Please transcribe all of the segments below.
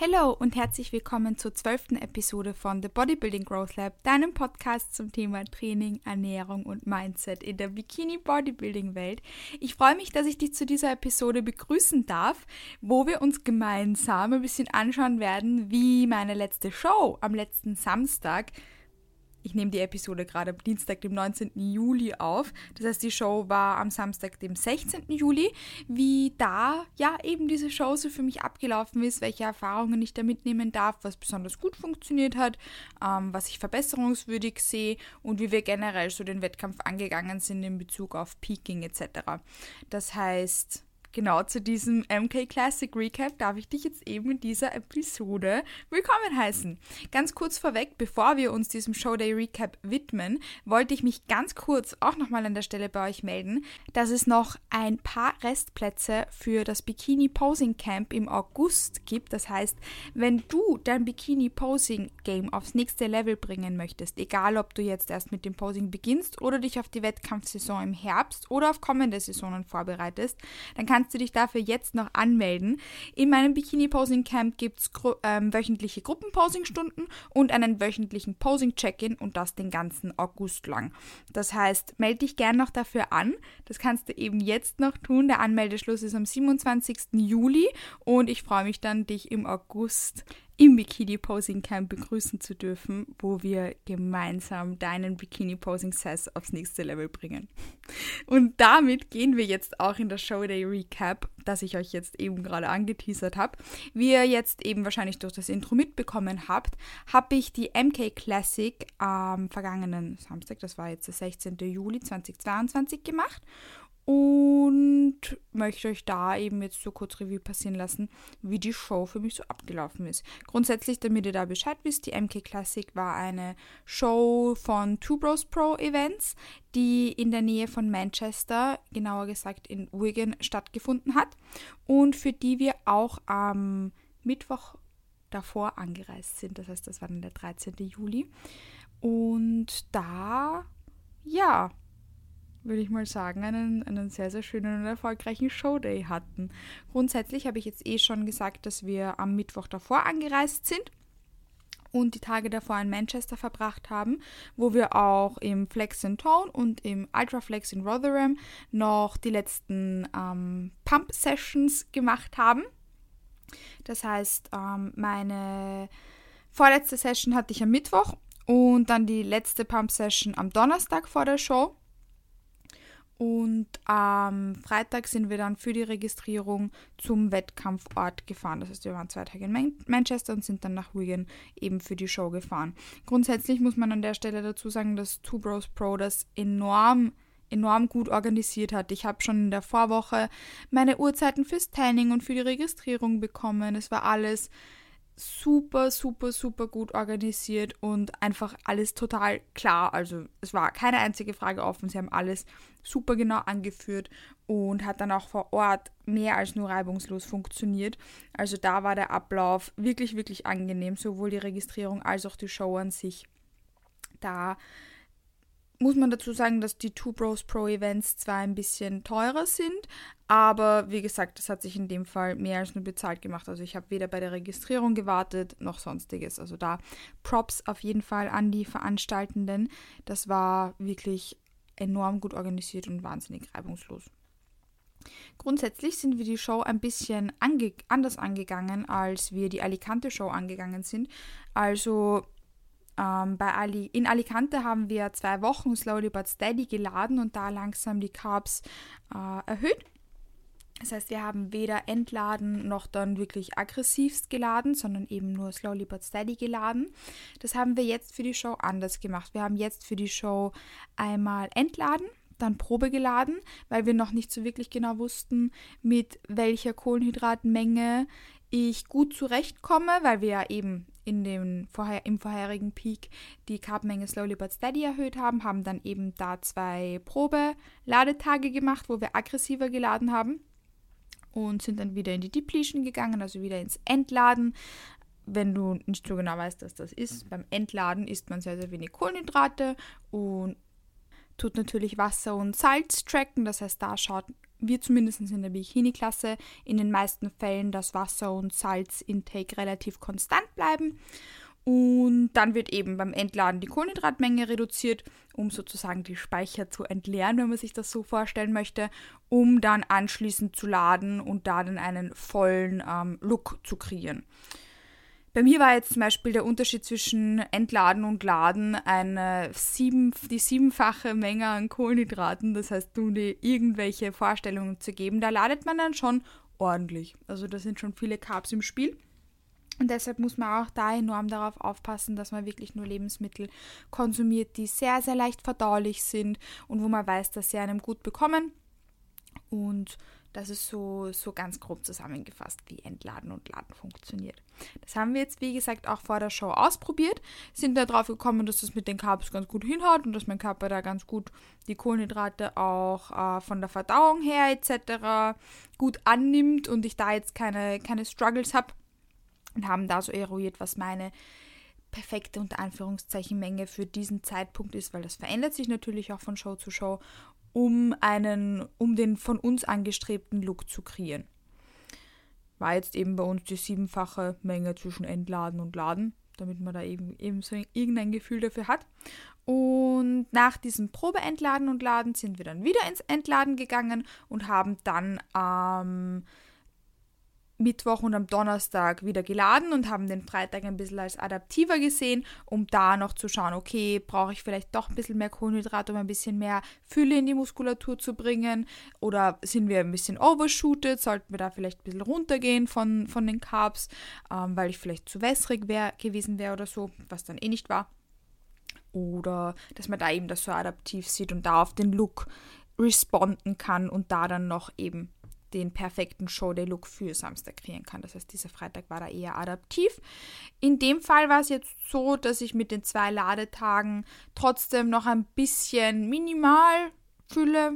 Hallo und herzlich willkommen zur zwölften Episode von The Bodybuilding Growth Lab, deinem Podcast zum Thema Training, Ernährung und Mindset in der Bikini Bodybuilding Welt. Ich freue mich, dass ich dich zu dieser Episode begrüßen darf, wo wir uns gemeinsam ein bisschen anschauen werden, wie meine letzte Show am letzten Samstag ich nehme die Episode gerade am Dienstag, dem 19. Juli auf. Das heißt, die Show war am Samstag, dem 16. Juli. Wie da ja eben diese Show so für mich abgelaufen ist, welche Erfahrungen ich da mitnehmen darf, was besonders gut funktioniert hat, ähm, was ich verbesserungswürdig sehe und wie wir generell so den Wettkampf angegangen sind in Bezug auf Peaking etc. Das heißt, Genau zu diesem MK Classic Recap darf ich dich jetzt eben in dieser Episode willkommen heißen. Ganz kurz vorweg, bevor wir uns diesem Showday Recap widmen, wollte ich mich ganz kurz auch nochmal an der Stelle bei euch melden, dass es noch ein paar Restplätze für das Bikini Posing Camp im August gibt. Das heißt, wenn du dein Bikini Posing Game aufs nächste Level bringen möchtest, egal ob du jetzt erst mit dem Posing beginnst oder dich auf die Wettkampfsaison im Herbst oder auf kommende Saisonen vorbereitest, dann kannst kannst du dich dafür jetzt noch anmelden. In meinem Bikini-Posing Camp gibt es ähm, wöchentliche Gruppenposing-Stunden und einen wöchentlichen Posing-Check-In und das den ganzen August lang. Das heißt, melde dich gern noch dafür an. Das kannst du eben jetzt noch tun. Der Anmeldeschluss ist am 27. Juli und ich freue mich dann, dich im August im Bikini Posing Camp begrüßen zu dürfen, wo wir gemeinsam deinen Bikini Posing Sass aufs nächste Level bringen. Und damit gehen wir jetzt auch in das Showday Recap, das ich euch jetzt eben gerade angeteasert habe. Wie ihr jetzt eben wahrscheinlich durch das Intro mitbekommen habt, habe ich die MK Classic am vergangenen Samstag, das war jetzt der 16. Juli 2022 gemacht und möchte euch da eben jetzt so kurz Revue passieren lassen, wie die Show für mich so abgelaufen ist. Grundsätzlich, damit ihr da Bescheid wisst, die MK Classic war eine Show von Two Bros Pro Events, die in der Nähe von Manchester, genauer gesagt in Wigan, stattgefunden hat und für die wir auch am Mittwoch davor angereist sind. Das heißt, das war dann der 13. Juli. Und da, ja, würde ich mal sagen, einen, einen sehr, sehr schönen und erfolgreichen Showday hatten. Grundsätzlich habe ich jetzt eh schon gesagt, dass wir am Mittwoch davor angereist sind und die Tage davor in Manchester verbracht haben, wo wir auch im Flex in Tone und im Ultraflex in Rotherham noch die letzten ähm, Pump-Sessions gemacht haben. Das heißt, ähm, meine vorletzte Session hatte ich am Mittwoch und dann die letzte Pump-Session am Donnerstag vor der Show. Und am Freitag sind wir dann für die Registrierung zum Wettkampfort gefahren. Das heißt, wir waren zwei Tage in Man Manchester und sind dann nach Wigan eben für die Show gefahren. Grundsätzlich muss man an der Stelle dazu sagen, dass Two Bros Pro das enorm enorm gut organisiert hat. Ich habe schon in der Vorwoche meine Uhrzeiten fürs Tanning und für die Registrierung bekommen. Es war alles super, super, super gut organisiert und einfach alles total klar. Also es war keine einzige Frage offen. Sie haben alles super genau angeführt und hat dann auch vor Ort mehr als nur reibungslos funktioniert. Also da war der Ablauf wirklich, wirklich angenehm, sowohl die Registrierung als auch die Show an sich. Da muss man dazu sagen, dass die Two Bros Pro Events zwar ein bisschen teurer sind, aber wie gesagt, das hat sich in dem Fall mehr als nur bezahlt gemacht. Also ich habe weder bei der Registrierung gewartet noch sonstiges. Also da Props auf jeden Fall an die Veranstaltenden. Das war wirklich enorm gut organisiert und wahnsinnig reibungslos. Grundsätzlich sind wir die Show ein bisschen ange anders angegangen, als wir die Alicante Show angegangen sind. Also ähm, bei Ali in Alicante haben wir zwei Wochen Slowly But Steady geladen und da langsam die Carbs äh, erhöht. Das heißt, wir haben weder entladen noch dann wirklich aggressivst geladen, sondern eben nur slowly but steady geladen. Das haben wir jetzt für die Show anders gemacht. Wir haben jetzt für die Show einmal entladen, dann Probe geladen, weil wir noch nicht so wirklich genau wussten, mit welcher Kohlenhydratmenge ich gut zurechtkomme, weil wir ja eben in dem vorher, im vorherigen Peak die Carbmenge slowly but steady erhöht haben, haben dann eben da zwei Probe-Ladetage gemacht, wo wir aggressiver geladen haben und sind dann wieder in die Depletion gegangen, also wieder ins Entladen. Wenn du nicht so genau weißt, was das ist, beim Entladen isst man sehr, sehr wenig Kohlenhydrate und tut natürlich Wasser und Salz tracken. Das heißt, da schaut wir zumindest in der Bikini-Klasse in den meisten Fällen das Wasser- und Salzintake relativ konstant bleiben. Und dann wird eben beim Entladen die Kohlenhydratmenge reduziert, um sozusagen die Speicher zu entleeren, wenn man sich das so vorstellen möchte, um dann anschließend zu laden und da dann einen vollen ähm, Look zu kreieren. Bei mir war jetzt zum Beispiel der Unterschied zwischen Entladen und Laden eine sieben, die siebenfache Menge an Kohlenhydraten. Das heißt, dir irgendwelche Vorstellungen zu geben, da ladet man dann schon ordentlich. Also da sind schon viele Carbs im Spiel. Und deshalb muss man auch da enorm darauf aufpassen, dass man wirklich nur Lebensmittel konsumiert, die sehr, sehr leicht verdaulich sind und wo man weiß, dass sie einem gut bekommen. Und das ist so, so ganz grob zusammengefasst, wie Entladen und Laden funktioniert. Das haben wir jetzt, wie gesagt, auch vor der Show ausprobiert, sind da drauf gekommen, dass das mit den Carbs ganz gut hinhaut und dass mein Körper da ganz gut die Kohlenhydrate auch äh, von der Verdauung her etc. gut annimmt und ich da jetzt keine, keine Struggles habe und haben da so eruiert, was meine perfekte unter Anführungszeichen Menge für diesen Zeitpunkt ist, weil das verändert sich natürlich auch von Show zu Show um einen, um den von uns angestrebten Look zu kreieren. War jetzt eben bei uns die siebenfache Menge zwischen Entladen und Laden, damit man da eben, eben so irgendein Gefühl dafür hat. Und nach diesem Probeentladen und Laden sind wir dann wieder ins Entladen gegangen und haben dann ähm, Mittwoch und am Donnerstag wieder geladen und haben den Freitag ein bisschen als adaptiver gesehen, um da noch zu schauen, okay, brauche ich vielleicht doch ein bisschen mehr Kohlenhydrate, um ein bisschen mehr Fülle in die Muskulatur zu bringen oder sind wir ein bisschen overshooted, sollten wir da vielleicht ein bisschen runtergehen von, von den Carbs, ähm, weil ich vielleicht zu wässrig wär, gewesen wäre oder so, was dann eh nicht war. Oder dass man da eben das so adaptiv sieht und da auf den Look responden kann und da dann noch eben den perfekten Showday-Look für Samstag kreieren kann. Das heißt, dieser Freitag war da eher adaptiv. In dem Fall war es jetzt so, dass ich mit den zwei Ladetagen trotzdem noch ein bisschen minimal Fülle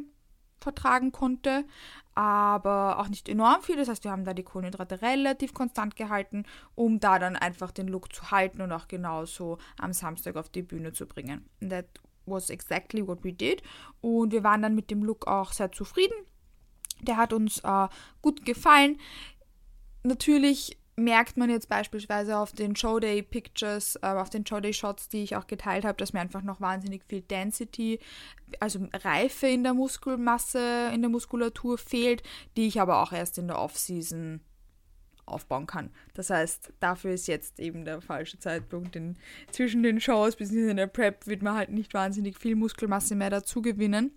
vertragen konnte, aber auch nicht enorm viel. Das heißt, wir haben da die Kohlenhydrate relativ konstant gehalten, um da dann einfach den Look zu halten und auch genauso am Samstag auf die Bühne zu bringen. That was exactly what we did. Und wir waren dann mit dem Look auch sehr zufrieden. Der hat uns äh, gut gefallen. Natürlich merkt man jetzt beispielsweise auf den Showday Pictures, äh, auf den Showday Shots, die ich auch geteilt habe, dass mir einfach noch wahnsinnig viel Density, also Reife in der Muskelmasse, in der Muskulatur fehlt, die ich aber auch erst in der Off-Season aufbauen kann. Das heißt, dafür ist jetzt eben der falsche Zeitpunkt. In, zwischen den Shows bis in der Prep wird man halt nicht wahnsinnig viel Muskelmasse mehr dazu gewinnen.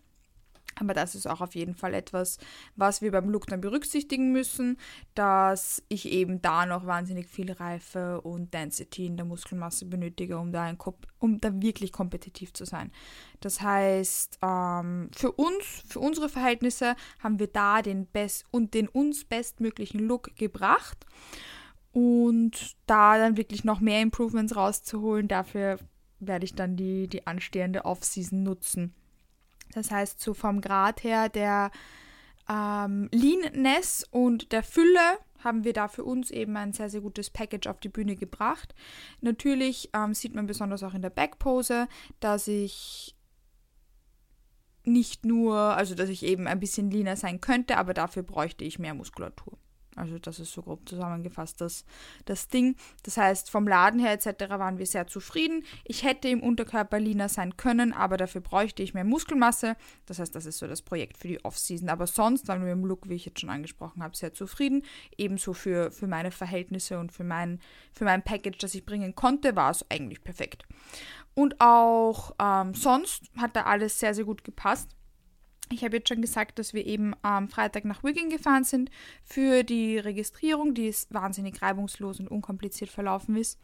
Aber das ist auch auf jeden Fall etwas, was wir beim Look dann berücksichtigen müssen, dass ich eben da noch wahnsinnig viel Reife und Density in der Muskelmasse benötige, um da, ein, um da wirklich kompetitiv zu sein. Das heißt, ähm, für uns, für unsere Verhältnisse haben wir da den best und den uns bestmöglichen Look gebracht und da dann wirklich noch mehr Improvements rauszuholen, dafür werde ich dann die, die anstehende Off-Season nutzen. Das heißt, so vom Grad her der ähm, Leanness und der Fülle haben wir da für uns eben ein sehr, sehr gutes Package auf die Bühne gebracht. Natürlich ähm, sieht man besonders auch in der Backpose, dass ich nicht nur, also dass ich eben ein bisschen leaner sein könnte, aber dafür bräuchte ich mehr Muskulatur. Also das ist so grob zusammengefasst das, das Ding. Das heißt, vom Laden her etc. waren wir sehr zufrieden. Ich hätte im Unterkörper leaner sein können, aber dafür bräuchte ich mehr Muskelmasse. Das heißt, das ist so das Projekt für die Off-Season. Aber sonst waren wir im Look, wie ich jetzt schon angesprochen habe, sehr zufrieden. Ebenso für, für meine Verhältnisse und für mein, für mein Package, das ich bringen konnte, war es eigentlich perfekt. Und auch ähm, sonst hat da alles sehr, sehr gut gepasst. Ich habe jetzt schon gesagt, dass wir eben am Freitag nach Wigan gefahren sind für die Registrierung, die ist wahnsinnig reibungslos und unkompliziert verlaufen ist.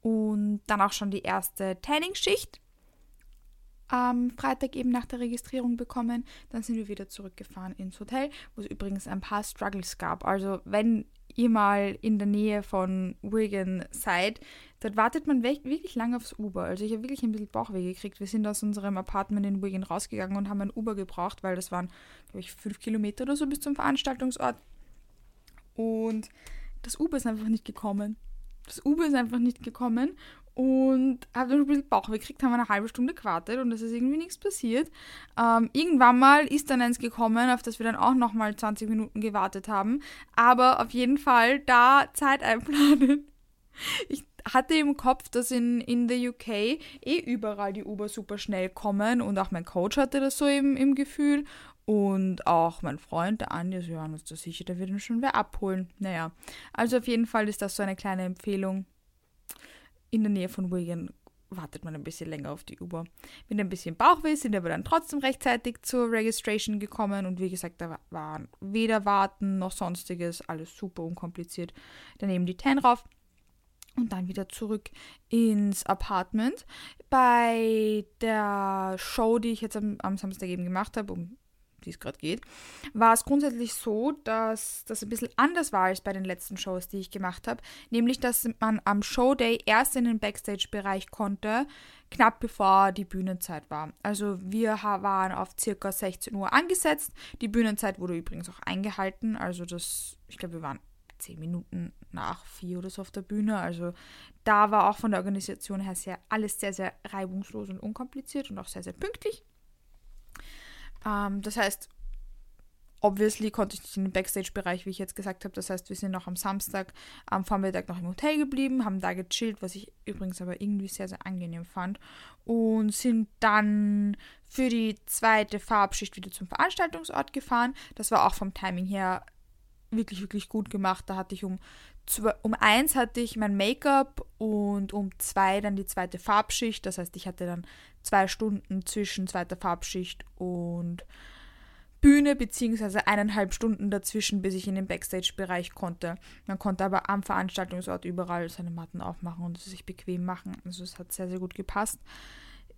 Und dann auch schon die erste Tanning-Schicht am Freitag eben nach der Registrierung bekommen. Dann sind wir wieder zurückgefahren ins Hotel, wo es übrigens ein paar Struggles gab. Also wenn ihr mal in der Nähe von Wigan seid, dort wartet man wirklich lange aufs Uber. Also ich habe wirklich ein bisschen Bauchweh gekriegt. Wir sind aus unserem Apartment in Wigan rausgegangen und haben ein Uber gebraucht, weil das waren, glaube ich, fünf Kilometer oder so bis zum Veranstaltungsort. Und das Uber ist einfach nicht gekommen. Das Uber ist einfach nicht gekommen und habe dann ein bisschen Bauchweh gekriegt, haben eine halbe Stunde gewartet und es ist irgendwie nichts passiert. Ähm, irgendwann mal ist dann eins gekommen, auf das wir dann auch nochmal 20 Minuten gewartet haben. Aber auf jeden Fall da Zeit einplanen. Ich hatte im Kopf, dass in, in der UK eh überall die Uber super schnell kommen und auch mein Coach hatte das so im, im Gefühl und auch mein Freund, der Andi, so, ja, uns da sicher, der wird uns schon wer abholen. Naja, also auf jeden Fall ist das so eine kleine Empfehlung. In der Nähe von Wigan wartet man ein bisschen länger auf die Uber. Mit ein bisschen Bauchweh sind aber dann trotzdem rechtzeitig zur Registration gekommen und wie gesagt, da war weder Warten noch sonstiges, alles super unkompliziert. Dann eben die 10 rauf und dann wieder zurück ins Apartment. Bei der Show, die ich jetzt am, am Samstag eben gemacht habe, um die es gerade geht, war es grundsätzlich so, dass das ein bisschen anders war als bei den letzten Shows, die ich gemacht habe. Nämlich, dass man am Showday erst in den Backstage-Bereich konnte, knapp bevor die Bühnenzeit war. Also wir waren auf circa 16 Uhr angesetzt. Die Bühnenzeit wurde übrigens auch eingehalten. Also das, ich glaube, wir waren zehn Minuten nach vier oder so auf der Bühne. Also da war auch von der Organisation her sehr, alles sehr, sehr reibungslos und unkompliziert und auch sehr, sehr pünktlich. Ähm, das heißt, obviously konnte ich nicht in den Backstage-Bereich, wie ich jetzt gesagt habe. Das heißt, wir sind noch am Samstag am Vormittag noch im Hotel geblieben, haben da gechillt, was ich übrigens aber irgendwie sehr, sehr angenehm fand. Und sind dann für die zweite Farbschicht wieder zum Veranstaltungsort gefahren. Das war auch vom Timing her wirklich, wirklich gut gemacht. Da hatte ich um, um eins hatte ich mein Make-up und um zwei dann die zweite Farbschicht. Das heißt, ich hatte dann zwei Stunden zwischen zweiter Farbschicht und Bühne, beziehungsweise eineinhalb Stunden dazwischen, bis ich in den Backstage-Bereich konnte. Man konnte aber am Veranstaltungsort überall seine Matten aufmachen und es sich bequem machen. Also es hat sehr, sehr gut gepasst.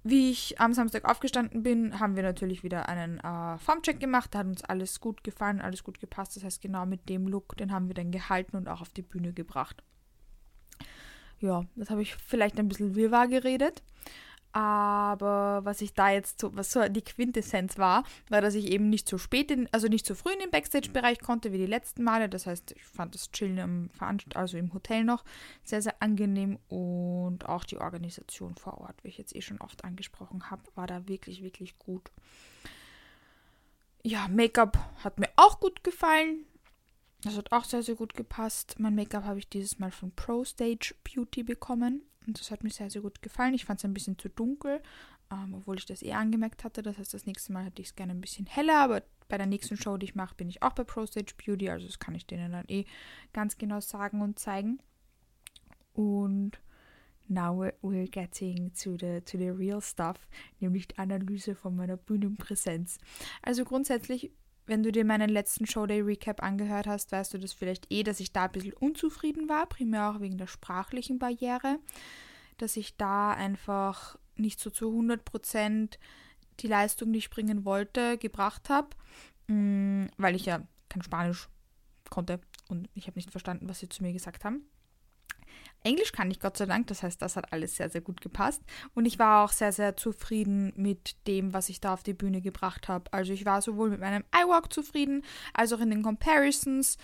Wie ich am Samstag aufgestanden bin, haben wir natürlich wieder einen äh, Formcheck gemacht. Da hat uns alles gut gefallen, alles gut gepasst. Das heißt, genau mit dem Look, den haben wir dann gehalten und auch auf die Bühne gebracht. Ja, das habe ich vielleicht ein bisschen wirrwarr geredet. Aber was ich da jetzt so, was so die Quintessenz war, war, dass ich eben nicht so spät, in, also nicht so früh in den Backstage-Bereich konnte wie die letzten Male. Das heißt, ich fand das Chillen im Veranst also im Hotel noch sehr, sehr angenehm und auch die Organisation vor Ort, wie ich jetzt eh schon oft angesprochen habe, war da wirklich, wirklich gut. Ja, Make-up hat mir auch gut gefallen. Das hat auch sehr, sehr gut gepasst. Mein Make-up habe ich dieses Mal von Pro Stage Beauty bekommen. Und das hat mir sehr, sehr gut gefallen. Ich fand es ein bisschen zu dunkel, ähm, obwohl ich das eh angemerkt hatte. Das heißt, das nächste Mal hätte ich es gerne ein bisschen heller, aber bei der nächsten Show, die ich mache, bin ich auch bei Pro Stage Beauty. Also das kann ich denen dann eh ganz genau sagen und zeigen. Und now we're getting to the, to the real stuff, nämlich die Analyse von meiner Bühnenpräsenz. Also grundsätzlich wenn du dir meinen letzten Showday Recap angehört hast, weißt du das vielleicht eh, dass ich da ein bisschen unzufrieden war, primär auch wegen der sprachlichen Barriere, dass ich da einfach nicht so zu 100% die Leistung, die ich bringen wollte, gebracht habe, mm, weil ich ja kein Spanisch konnte und ich habe nicht verstanden, was sie zu mir gesagt haben. Englisch kann ich Gott sei Dank, das heißt, das hat alles sehr, sehr gut gepasst. Und ich war auch sehr, sehr zufrieden mit dem, was ich da auf die Bühne gebracht habe. Also ich war sowohl mit meinem iWalk zufrieden, als auch in den Comparisons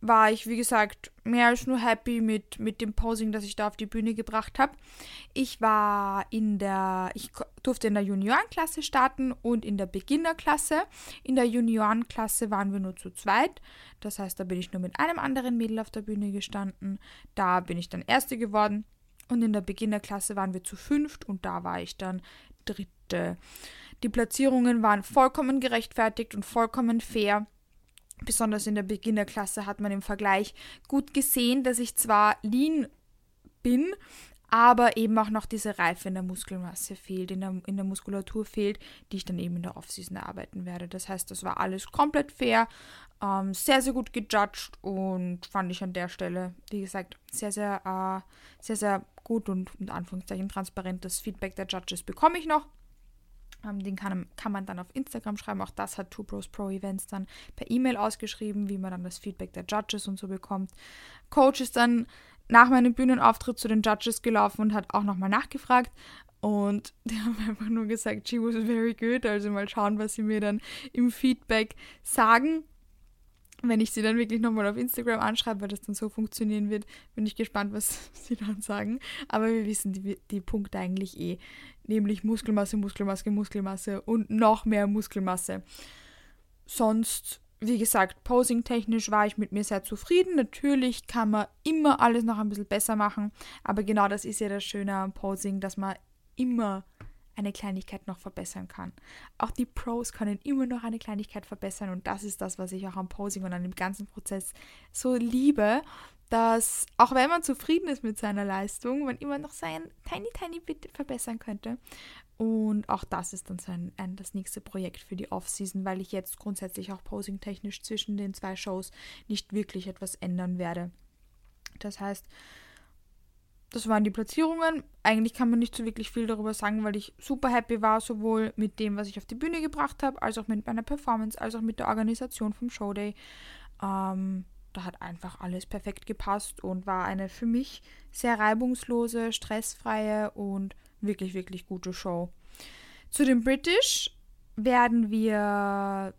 war ich, wie gesagt, mehr als nur happy mit, mit dem Posing, das ich da auf die Bühne gebracht habe. Ich war in der, ich durfte in der Juniorenklasse starten und in der Beginnerklasse. In der Juniorenklasse waren wir nur zu zweit. Das heißt, da bin ich nur mit einem anderen Mädel auf der Bühne gestanden. Da bin ich dann Erste geworden. Und in der Beginnerklasse waren wir zu fünft und da war ich dann Dritte. Die Platzierungen waren vollkommen gerechtfertigt und vollkommen fair. Besonders in der Beginnerklasse hat man im Vergleich gut gesehen, dass ich zwar lean bin, aber eben auch noch diese Reife in der Muskelmasse fehlt, in der, in der Muskulatur fehlt, die ich dann eben in der Offseason erarbeiten werde. Das heißt, das war alles komplett fair, ähm, sehr, sehr gut gejudged und fand ich an der Stelle, wie gesagt, sehr, sehr, äh, sehr, sehr gut und in Anführungszeichen transparent. Das Feedback der Judges bekomme ich noch. Ähm, den kann, kann man dann auf Instagram schreiben. Auch das hat Two Bros Pro Events dann per E-Mail ausgeschrieben, wie man dann das Feedback der Judges und so bekommt. Coach ist dann nach meinem Bühnenauftritt zu den Judges gelaufen und hat auch nochmal nachgefragt. Und die haben einfach nur gesagt, she was very good. Also mal schauen, was sie mir dann im Feedback sagen. Wenn ich sie dann wirklich nochmal auf Instagram anschreibe, weil das dann so funktionieren wird, bin ich gespannt, was sie dann sagen. Aber wir wissen die, die Punkte eigentlich eh. Nämlich Muskelmasse, Muskelmasse, Muskelmasse und noch mehr Muskelmasse. Sonst, wie gesagt, posing-technisch war ich mit mir sehr zufrieden. Natürlich kann man immer alles noch ein bisschen besser machen. Aber genau das ist ja das Schöne am Posing, dass man immer eine Kleinigkeit noch verbessern kann. Auch die Pros können immer noch eine Kleinigkeit verbessern und das ist das, was ich auch am Posing und an dem ganzen Prozess so liebe, dass auch wenn man zufrieden ist mit seiner Leistung, man immer noch sein tiny, tiny bit verbessern könnte. Und auch das ist dann so ein, ein das nächste Projekt für die Off-Season, weil ich jetzt grundsätzlich auch posing-technisch zwischen den zwei Shows nicht wirklich etwas ändern werde. Das heißt, das waren die Platzierungen. Eigentlich kann man nicht so wirklich viel darüber sagen, weil ich super happy war, sowohl mit dem, was ich auf die Bühne gebracht habe, als auch mit meiner Performance, als auch mit der Organisation vom Showday. Ähm, da hat einfach alles perfekt gepasst und war eine für mich sehr reibungslose, stressfreie und wirklich, wirklich gute Show. Zu dem British werden wir,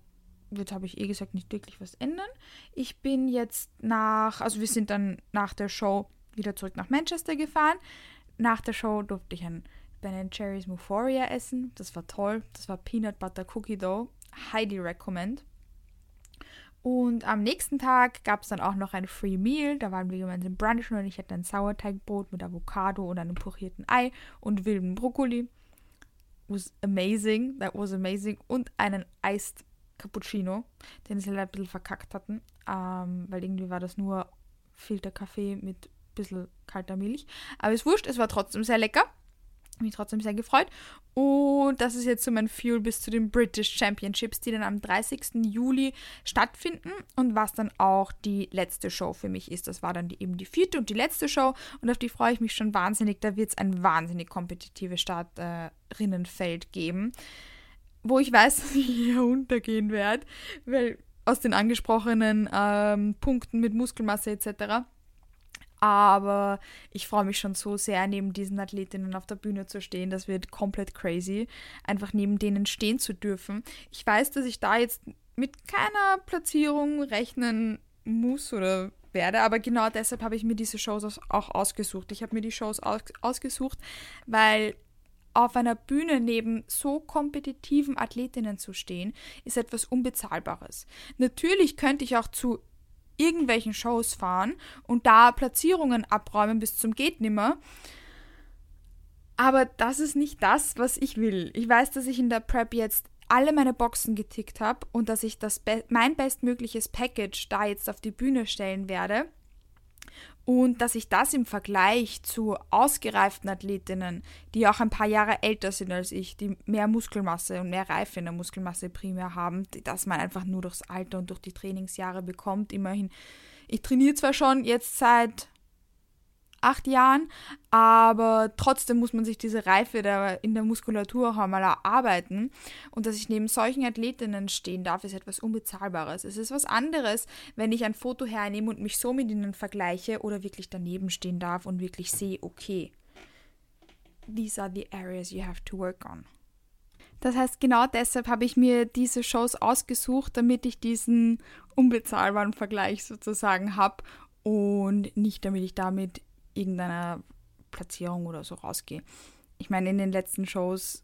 jetzt habe ich eh gesagt, nicht wirklich was ändern. Ich bin jetzt nach, also wir sind dann nach der Show wieder zurück nach Manchester gefahren. Nach der Show durfte ich ein Ben Jerry's Euphoria essen. Das war toll. Das war Peanut Butter Cookie Dough. Highly recommend. Und am nächsten Tag gab es dann auch noch ein Free Meal. Da waren wir gemeinsam brunchen und ich hatte ein Sauerteigbrot mit Avocado und einem pochierten Ei und wilden Brokkoli. Was amazing. That was amazing. Und einen Iced Cappuccino, den sie leider ein bisschen verkackt hatten. Ähm, weil irgendwie war das nur Filterkaffee mit bisschen kalter Milch. Aber ist wurscht, es war trotzdem sehr lecker. Mich trotzdem sehr gefreut. Und das ist jetzt so mein Fuel bis zu den British Championships, die dann am 30. Juli stattfinden und was dann auch die letzte Show für mich ist. Das war dann die, eben die vierte und die letzte Show und auf die freue ich mich schon wahnsinnig. Da wird es ein wahnsinnig kompetitives Starterinnenfeld äh, geben, wo ich weiß, dass ich hier untergehen werde, weil aus den angesprochenen ähm, Punkten mit Muskelmasse etc aber ich freue mich schon so sehr, neben diesen Athletinnen auf der Bühne zu stehen. Das wird komplett crazy, einfach neben denen stehen zu dürfen. Ich weiß, dass ich da jetzt mit keiner Platzierung rechnen muss oder werde, aber genau deshalb habe ich mir diese Shows auch ausgesucht. Ich habe mir die Shows aus ausgesucht, weil auf einer Bühne neben so kompetitiven Athletinnen zu stehen, ist etwas Unbezahlbares. Natürlich könnte ich auch zu irgendwelchen Shows fahren und da Platzierungen abräumen bis zum geht nimmer. Aber das ist nicht das, was ich will. Ich weiß, dass ich in der Prep jetzt alle meine Boxen getickt habe und dass ich das mein bestmögliches Package da jetzt auf die Bühne stellen werde. Und dass ich das im Vergleich zu ausgereiften Athletinnen, die auch ein paar Jahre älter sind als ich, die mehr Muskelmasse und mehr Reife in der Muskelmasse primär haben, dass man einfach nur durchs Alter und durch die Trainingsjahre bekommt. Immerhin, ich trainiere zwar schon jetzt seit acht Jahren, aber trotzdem muss man sich diese Reife der, in der Muskulatur auch einmal erarbeiten. Und dass ich neben solchen Athletinnen stehen darf, ist etwas Unbezahlbares. Es ist was anderes, wenn ich ein Foto hernehme und mich so mit ihnen vergleiche oder wirklich daneben stehen darf und wirklich sehe, okay, these are the areas you have to work on. Das heißt, genau deshalb habe ich mir diese Shows ausgesucht, damit ich diesen unbezahlbaren Vergleich sozusagen habe und nicht damit ich damit irgendeiner Platzierung oder so rausgehe. Ich meine, in den letzten Shows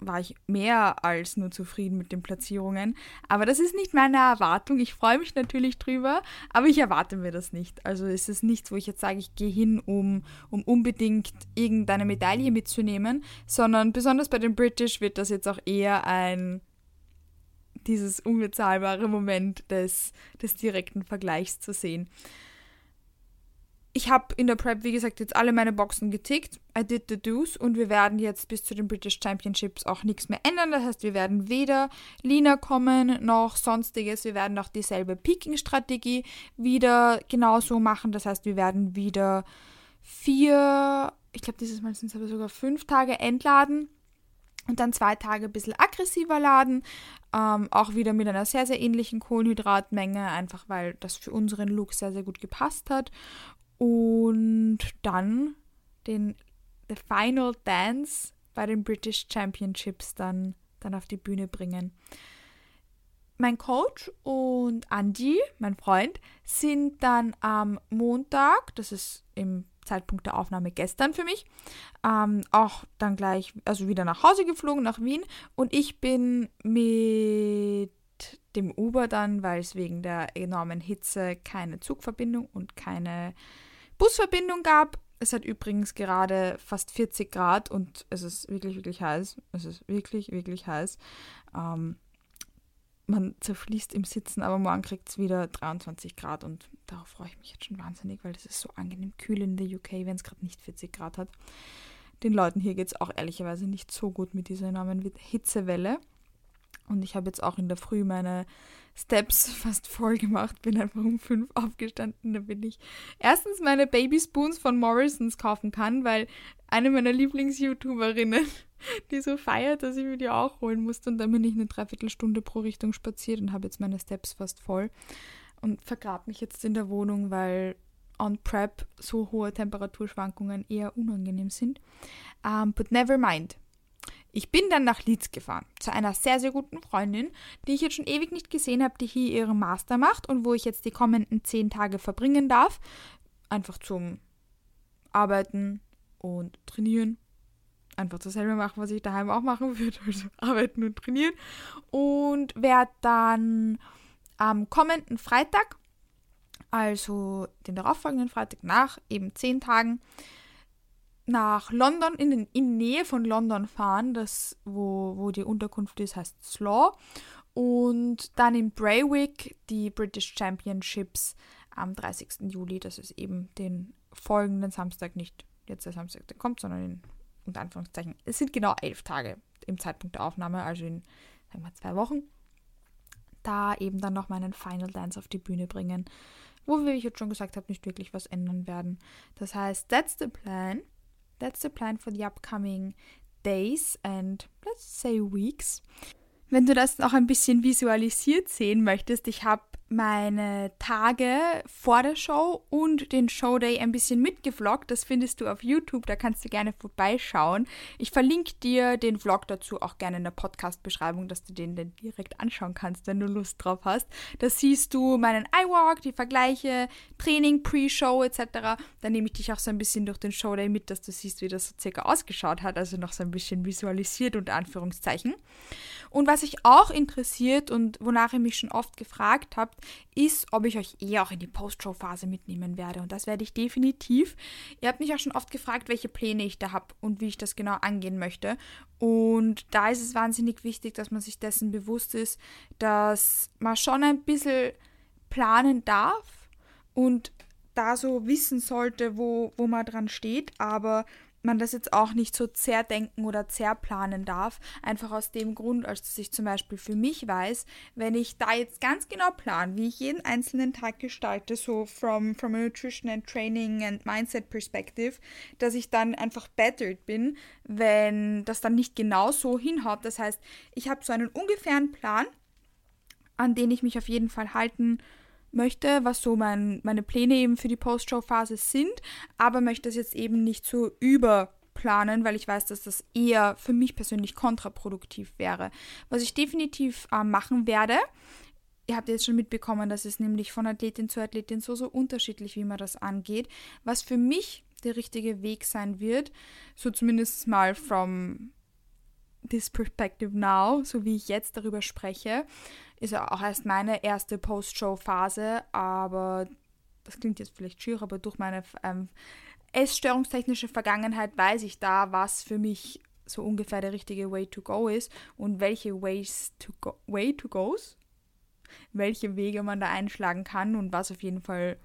war ich mehr als nur zufrieden mit den Platzierungen. Aber das ist nicht meine Erwartung. Ich freue mich natürlich drüber, aber ich erwarte mir das nicht. Also es ist nichts, wo ich jetzt sage, ich gehe hin, um, um unbedingt irgendeine Medaille mitzunehmen, sondern besonders bei den British wird das jetzt auch eher ein dieses unbezahlbare Moment des, des direkten Vergleichs zu sehen ich habe in der Prep, wie gesagt, jetzt alle meine Boxen getickt. I did the do's und wir werden jetzt bis zu den British Championships auch nichts mehr ändern. Das heißt, wir werden weder Lina kommen noch sonstiges. Wir werden auch dieselbe Peaking-Strategie wieder genauso machen. Das heißt, wir werden wieder vier, ich glaube, dieses Mal sind es aber sogar fünf Tage entladen und dann zwei Tage ein bisschen aggressiver laden. Ähm, auch wieder mit einer sehr, sehr ähnlichen Kohlenhydratmenge, einfach weil das für unseren Look sehr, sehr gut gepasst hat und dann den The Final Dance bei den British Championships dann, dann auf die Bühne bringen. mein Coach und Andy, mein Freund, sind dann am Montag, das ist im Zeitpunkt der Aufnahme gestern für mich, ähm, auch dann gleich, also wieder nach Hause geflogen, nach Wien. Und ich bin mit dem Uber dann, weil es wegen der enormen Hitze keine Zugverbindung und keine Busverbindung gab. Es hat übrigens gerade fast 40 Grad und es ist wirklich, wirklich heiß. Es ist wirklich, wirklich heiß. Ähm, man zerfließt im Sitzen, aber morgen kriegt es wieder 23 Grad und darauf freue ich mich jetzt schon wahnsinnig, weil es ist so angenehm kühl in der UK, wenn es gerade nicht 40 Grad hat. Den Leuten hier geht es auch ehrlicherweise nicht so gut mit dieser enormen Hitzewelle. Und ich habe jetzt auch in der Früh meine Steps fast voll gemacht, bin einfach um fünf aufgestanden, damit ich erstens meine Baby Spoons von Morrisons kaufen kann, weil eine meiner Lieblings-YouTuberinnen die so feiert, dass ich mir die auch holen musste. Und dann bin ich eine Dreiviertelstunde pro Richtung spaziert und habe jetzt meine Steps fast voll. Und vergrab mich jetzt in der Wohnung, weil on Prep so hohe Temperaturschwankungen eher unangenehm sind. Um, but never mind. Ich bin dann nach Leeds gefahren, zu einer sehr, sehr guten Freundin, die ich jetzt schon ewig nicht gesehen habe, die hier ihren Master macht und wo ich jetzt die kommenden zehn Tage verbringen darf. Einfach zum Arbeiten und Trainieren einfach dasselbe machen, was ich daheim auch machen würde, also arbeiten und trainieren. Und werde dann am kommenden Freitag, also den darauffolgenden Freitag nach eben zehn Tagen, nach London, in, den, in Nähe von London fahren, das, wo, wo die Unterkunft ist, heißt Slaw. Und dann in Braywick die British Championships am 30. Juli, das ist eben den folgenden Samstag, nicht jetzt der Samstag, der kommt, sondern in unter Anführungszeichen, es sind genau elf Tage im Zeitpunkt der Aufnahme, also in sagen wir, zwei Wochen, da eben dann noch meinen Final Dance auf die Bühne bringen, wo, wie ich jetzt schon gesagt habe, nicht wirklich was ändern werden. Das heißt, that's the plan. That's the plan for the upcoming days and let's say weeks. Wenn du das noch ein bisschen visualisiert sehen möchtest, ich habe meine Tage vor der Show und den Showday ein bisschen mitgevloggt. Das findest du auf YouTube, da kannst du gerne vorbeischauen. Ich verlinke dir den Vlog dazu auch gerne in der Podcast-Beschreibung, dass du den dann direkt anschauen kannst, wenn du Lust drauf hast. Da siehst du meinen iWalk, die Vergleiche, Training, Pre-Show etc. Dann nehme ich dich auch so ein bisschen durch den Showday mit, dass du siehst, wie das so circa ausgeschaut hat. Also noch so ein bisschen visualisiert unter Anführungszeichen. Und was ich auch interessiert und wonach ihr mich schon oft gefragt habt, ist, ob ich euch eher auch in die Post-Show-Phase mitnehmen werde. Und das werde ich definitiv. Ihr habt mich auch schon oft gefragt, welche Pläne ich da habe und wie ich das genau angehen möchte. Und da ist es wahnsinnig wichtig, dass man sich dessen bewusst ist, dass man schon ein bisschen planen darf und da so wissen sollte, wo, wo man dran steht, aber man das jetzt auch nicht so zerdenken oder zerplanen darf. Einfach aus dem Grund, als dass ich zum Beispiel für mich weiß, wenn ich da jetzt ganz genau plan, wie ich jeden einzelnen Tag gestalte, so from, from a Nutrition and Training and Mindset Perspective, dass ich dann einfach battered bin, wenn das dann nicht genau so hinhaut. Das heißt, ich habe so einen ungefähren Plan, an den ich mich auf jeden Fall halten möchte, was so mein, meine Pläne eben für die Post-Show-Phase sind, aber möchte es jetzt eben nicht so überplanen, weil ich weiß, dass das eher für mich persönlich kontraproduktiv wäre. Was ich definitiv äh, machen werde, ihr habt jetzt schon mitbekommen, dass es nämlich von Athletin zu Athletin so, so unterschiedlich, wie man das angeht. Was für mich der richtige Weg sein wird, so zumindest mal from this perspective now, so wie ich jetzt darüber spreche, ist ja auch erst meine erste Post-Show-Phase, aber das klingt jetzt vielleicht schier, aber durch meine ähm, essstörungstechnische Vergangenheit weiß ich da, was für mich so ungefähr der richtige Way to go ist und welche Ways to go, Way to goes, welche Wege man da einschlagen kann und was auf jeden Fall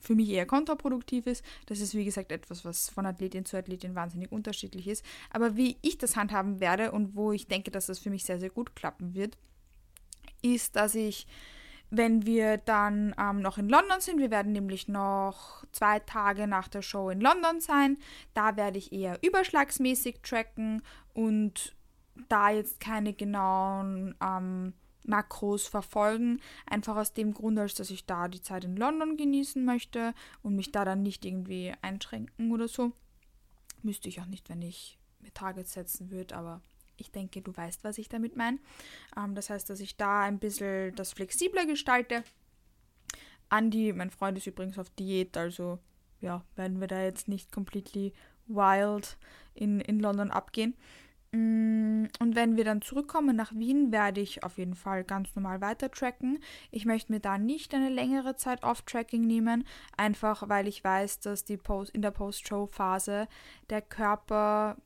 für mich eher kontraproduktiv ist. Das ist, wie gesagt, etwas, was von Athletin zu Athletin wahnsinnig unterschiedlich ist. Aber wie ich das handhaben werde und wo ich denke, dass das für mich sehr, sehr gut klappen wird, ist, dass ich, wenn wir dann ähm, noch in London sind, wir werden nämlich noch zwei Tage nach der Show in London sein, da werde ich eher überschlagsmäßig tracken und da jetzt keine genauen ähm, Makros verfolgen, einfach aus dem Grund, als dass ich da die Zeit in London genießen möchte und mich da dann nicht irgendwie einschränken oder so. Müsste ich auch nicht, wenn ich mir Targets setzen würde, aber Ich denke, du weißt, was ich damit meine. Ähm, das heißt, dass ich da ein bisschen das flexibler gestalte. Andi, mein Freund ist übrigens auf Diät, also ja, werden wir da jetzt nicht completely wild in, in London abgehen. Mm, und wenn wir dann zurückkommen nach Wien, werde ich auf jeden Fall ganz normal weiter tracken. Ich möchte mir da nicht eine längere Zeit Off-Tracking nehmen, einfach weil ich weiß, dass die Post in der Post-Show-Phase der Körper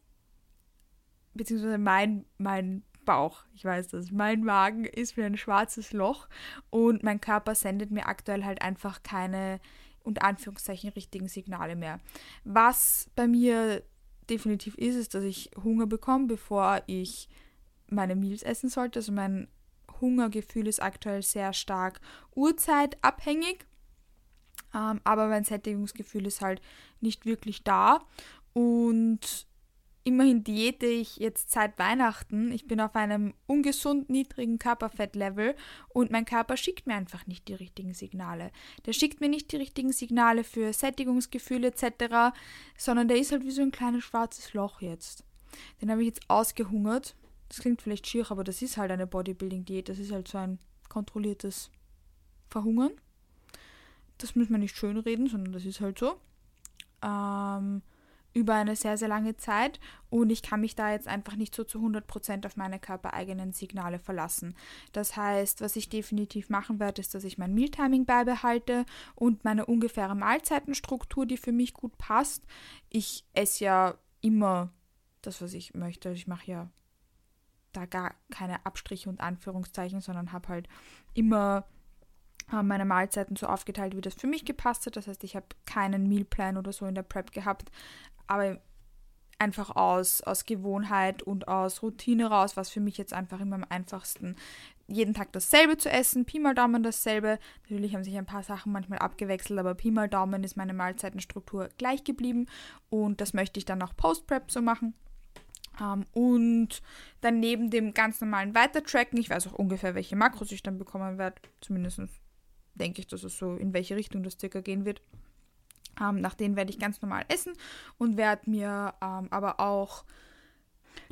beziehungsweise mein, mein Bauch, ich weiß das, mein Magen ist wie ein schwarzes Loch und mein Körper sendet mir aktuell halt einfach keine unter Anführungszeichen richtigen Signale mehr. Was bei mir definitiv ist, ist, dass ich Hunger bekomme, bevor ich meine Meals essen sollte. Also mein Hungergefühl ist aktuell sehr stark uhrzeitabhängig. Ähm, aber mein Sättigungsgefühl ist halt nicht wirklich da. Und immerhin diete ich jetzt seit Weihnachten. Ich bin auf einem ungesund niedrigen Körperfettlevel und mein Körper schickt mir einfach nicht die richtigen Signale. Der schickt mir nicht die richtigen Signale für Sättigungsgefühle etc., sondern der ist halt wie so ein kleines schwarzes Loch jetzt. Den habe ich jetzt ausgehungert. Das klingt vielleicht schier, aber das ist halt eine Bodybuilding-Diät. Das ist halt so ein kontrolliertes Verhungern. Das müssen wir nicht schönreden, sondern das ist halt so. Ähm, über eine sehr, sehr lange Zeit und ich kann mich da jetzt einfach nicht so zu 100% auf meine körpereigenen Signale verlassen. Das heißt, was ich definitiv machen werde, ist, dass ich mein Mealtiming beibehalte und meine ungefähre Mahlzeitenstruktur, die für mich gut passt. Ich esse ja immer das, was ich möchte. Ich mache ja da gar keine Abstriche und Anführungszeichen, sondern habe halt immer meine Mahlzeiten so aufgeteilt, wie das für mich gepasst hat. Das heißt, ich habe keinen Mealplan oder so in der Prep gehabt, aber einfach aus, aus Gewohnheit und aus Routine raus, was für mich jetzt einfach immer am einfachsten. Jeden Tag dasselbe zu essen, Pi mal Daumen dasselbe. Natürlich haben sich ein paar Sachen manchmal abgewechselt, aber Pi mal Daumen ist meine Mahlzeitenstruktur gleich geblieben und das möchte ich dann auch Post-Prep so machen. Um, ähm, und dann neben dem ganz normalen Weitertracken, ich weiß auch ungefähr, welche Makros ich dann bekommen werde, zumindest denke ich, dass es so in welche Richtung das circa gehen wird. Ähm, nach denen werde ich ganz normal essen und werde mir ähm, aber auch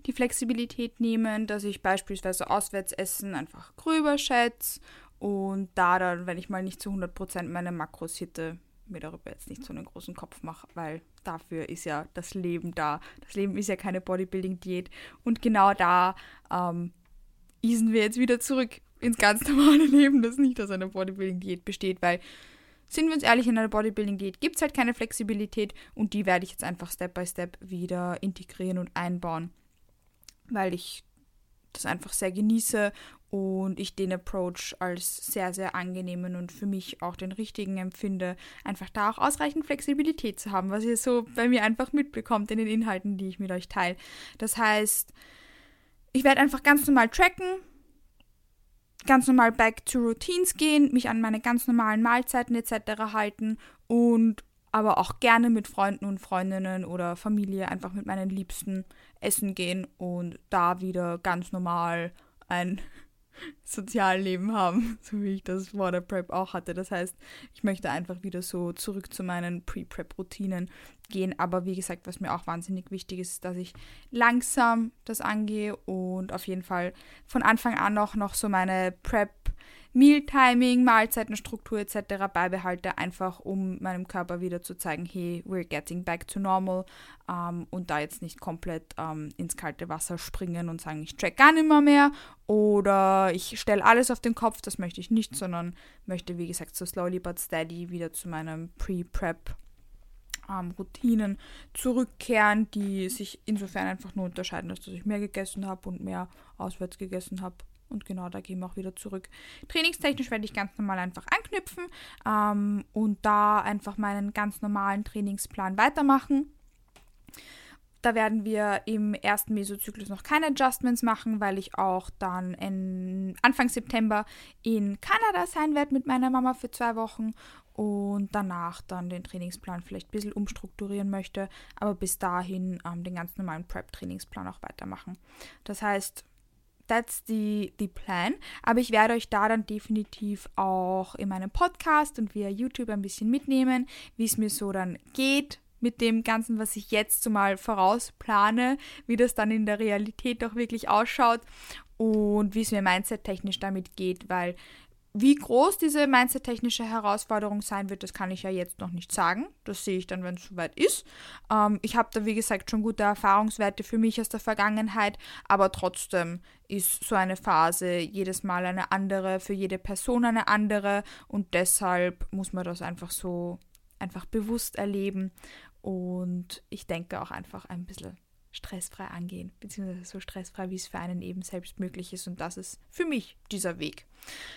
die Flexibilität nehmen, dass ich beispielsweise Auswärtsessen einfach gröber schätze und da dann, wenn ich mal nicht zu 100% meine Makros hitte, mir darüber jetzt nicht so einen großen Kopf mache, weil dafür ist ja das Leben da. Das Leben ist ja keine Bodybuilding-Diät und genau da ähm, isen wir jetzt wieder zurück ins ganz normale Leben, das nicht aus einer Bodybuilding-Diät besteht, weil sind wir uns ehrlich, in einer Bodybuilding-Diät gibt es halt keine Flexibilität und die werde ich jetzt einfach Step by Step wieder integrieren und einbauen, weil ich das einfach sehr genieße und ich den Approach als sehr, sehr angenehmen und für mich auch den richtigen empfinde, einfach da auch ausreichend Flexibilität zu haben, was ihr so bei mir einfach mitbekommt in den Inhalten, die ich mit euch teile. Das heißt, ich werde einfach ganz normal tracken, ganz normal back to routines gehen, mich an meine ganz normalen Mahlzeiten etc. halten und aber auch gerne mit Freunden und Freundinnen oder Familie einfach mit meinen Liebsten essen gehen und da wieder ganz normal ein Sozialleben haben, so wie ich das vor der Prep auch hatte. Das heißt, ich möchte einfach wieder so zurück zu meinen Pre-Prep-Routinen gehen. Aber wie gesagt, was mir auch wahnsinnig wichtig ist, dass ich langsam das angehe und auf jeden Fall von Anfang an auch noch so meine Prep Mealtiming, Mahlzeitenstruktur etc. beibehalte, einfach um meinem Körper wieder zu zeigen, hey, we're getting back to normal ähm, und da jetzt nicht komplett ähm, ins kalte Wasser springen und sagen, ich track gar nicht mehr, mehr oder ich stelle alles auf den Kopf, das möchte ich nicht, sondern möchte, wie gesagt, so slowly but steady wieder zu meinem Pre-Prep ähm, Routinen zurückkehren, die sich insofern einfach nur unterscheiden, dass ich mehr gegessen habe und mehr auswärts gegessen habe und genau, da gehen wir auch wieder zurück. Trainingstechnisch werde ich ganz normal einfach anknüpfen ähm, und da einfach meinen ganz normalen Trainingsplan weitermachen. Da werden wir im ersten Mesozyklus noch keine Adjustments machen, weil ich auch dann Anfang September in Kanada sein werde mit meiner Mama für zwei Wochen und danach dann den Trainingsplan vielleicht ein bisschen umstrukturieren möchte, aber bis dahin ähm, den ganz normalen Prep-Trainingsplan auch weitermachen. Das heißt, that's the, the plan. Aber ich werde euch da dann definitiv auch in meinem Podcast und via YouTube ein bisschen mitnehmen, wie es mir so dann geht mit dem Ganzen, was ich jetzt so mal vorausplane, wie das dann in der Realität auch wirklich ausschaut und wie es mir mindset-technisch damit geht, weil wie groß diese mindset-technische Herausforderung sein wird, das kann ich ja jetzt noch nicht sagen. Das sehe ich dann, wenn es soweit ist. Ähm, ich habe da, wie gesagt, schon gute Erfahrungswerte für mich aus der Vergangenheit, aber trotzdem ist so eine Phase jedes Mal eine andere, für jede Person eine andere und deshalb muss man das einfach so einfach bewusst erleben und ich denke auch einfach ein bisschen stressfrei angehen, beziehungsweise so stressfrei, wie es für einen eben selbst möglich ist. Und das ist für mich dieser Weg.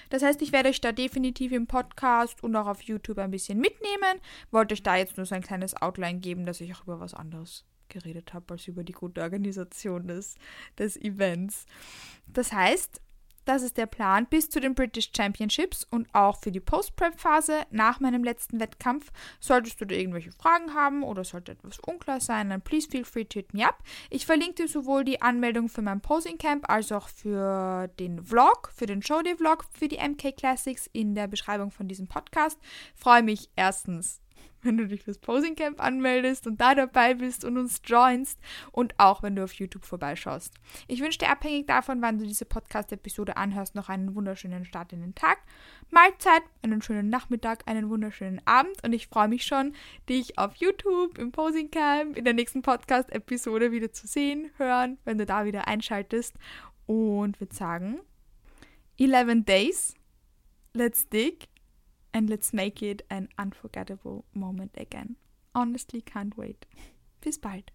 Das heißt, ich werde euch da definitiv im Podcast und auch auf YouTube ein bisschen mitnehmen. Wollte euch da jetzt nur so ein kleines Outline geben, dass ich auch über was anderes geredet habe, als über die gute Organisation des, des Events. Das heißt, das ist der Plan bis zu den British Championships und auch für die Post-Prep-Phase nach meinem letzten Wettkampf. Solltest du da irgendwelche Fragen haben oder sollte etwas unklar sein, dann please feel free to hit me up. Ich verlinke dir sowohl die Anmeldung für mein Posing Camp als auch für den Vlog, für den Showday Vlog für die MK Classics in der Beschreibung von diesem Podcast. Freue mich erstens wenn du dich fürs Posing Camp anmeldest und da dabei bist und uns joinst und auch wenn du auf YouTube vorbeischaust. Ich wünsche dir abhängig davon, wann du diese Podcast-Episode anhörst, noch einen wunderschönen Start in den Tag, Mahlzeit, einen schönen Nachmittag, einen wunderschönen Abend und ich freue mich schon, dich auf YouTube, im Posing Camp, in der nächsten Podcast-Episode wieder zu sehen, hören, wenn du da wieder einschaltest und würde sagen, 11 Days, let's dig and let's make it an unforgettable moment again. Honestly, can't wait. Bis bald.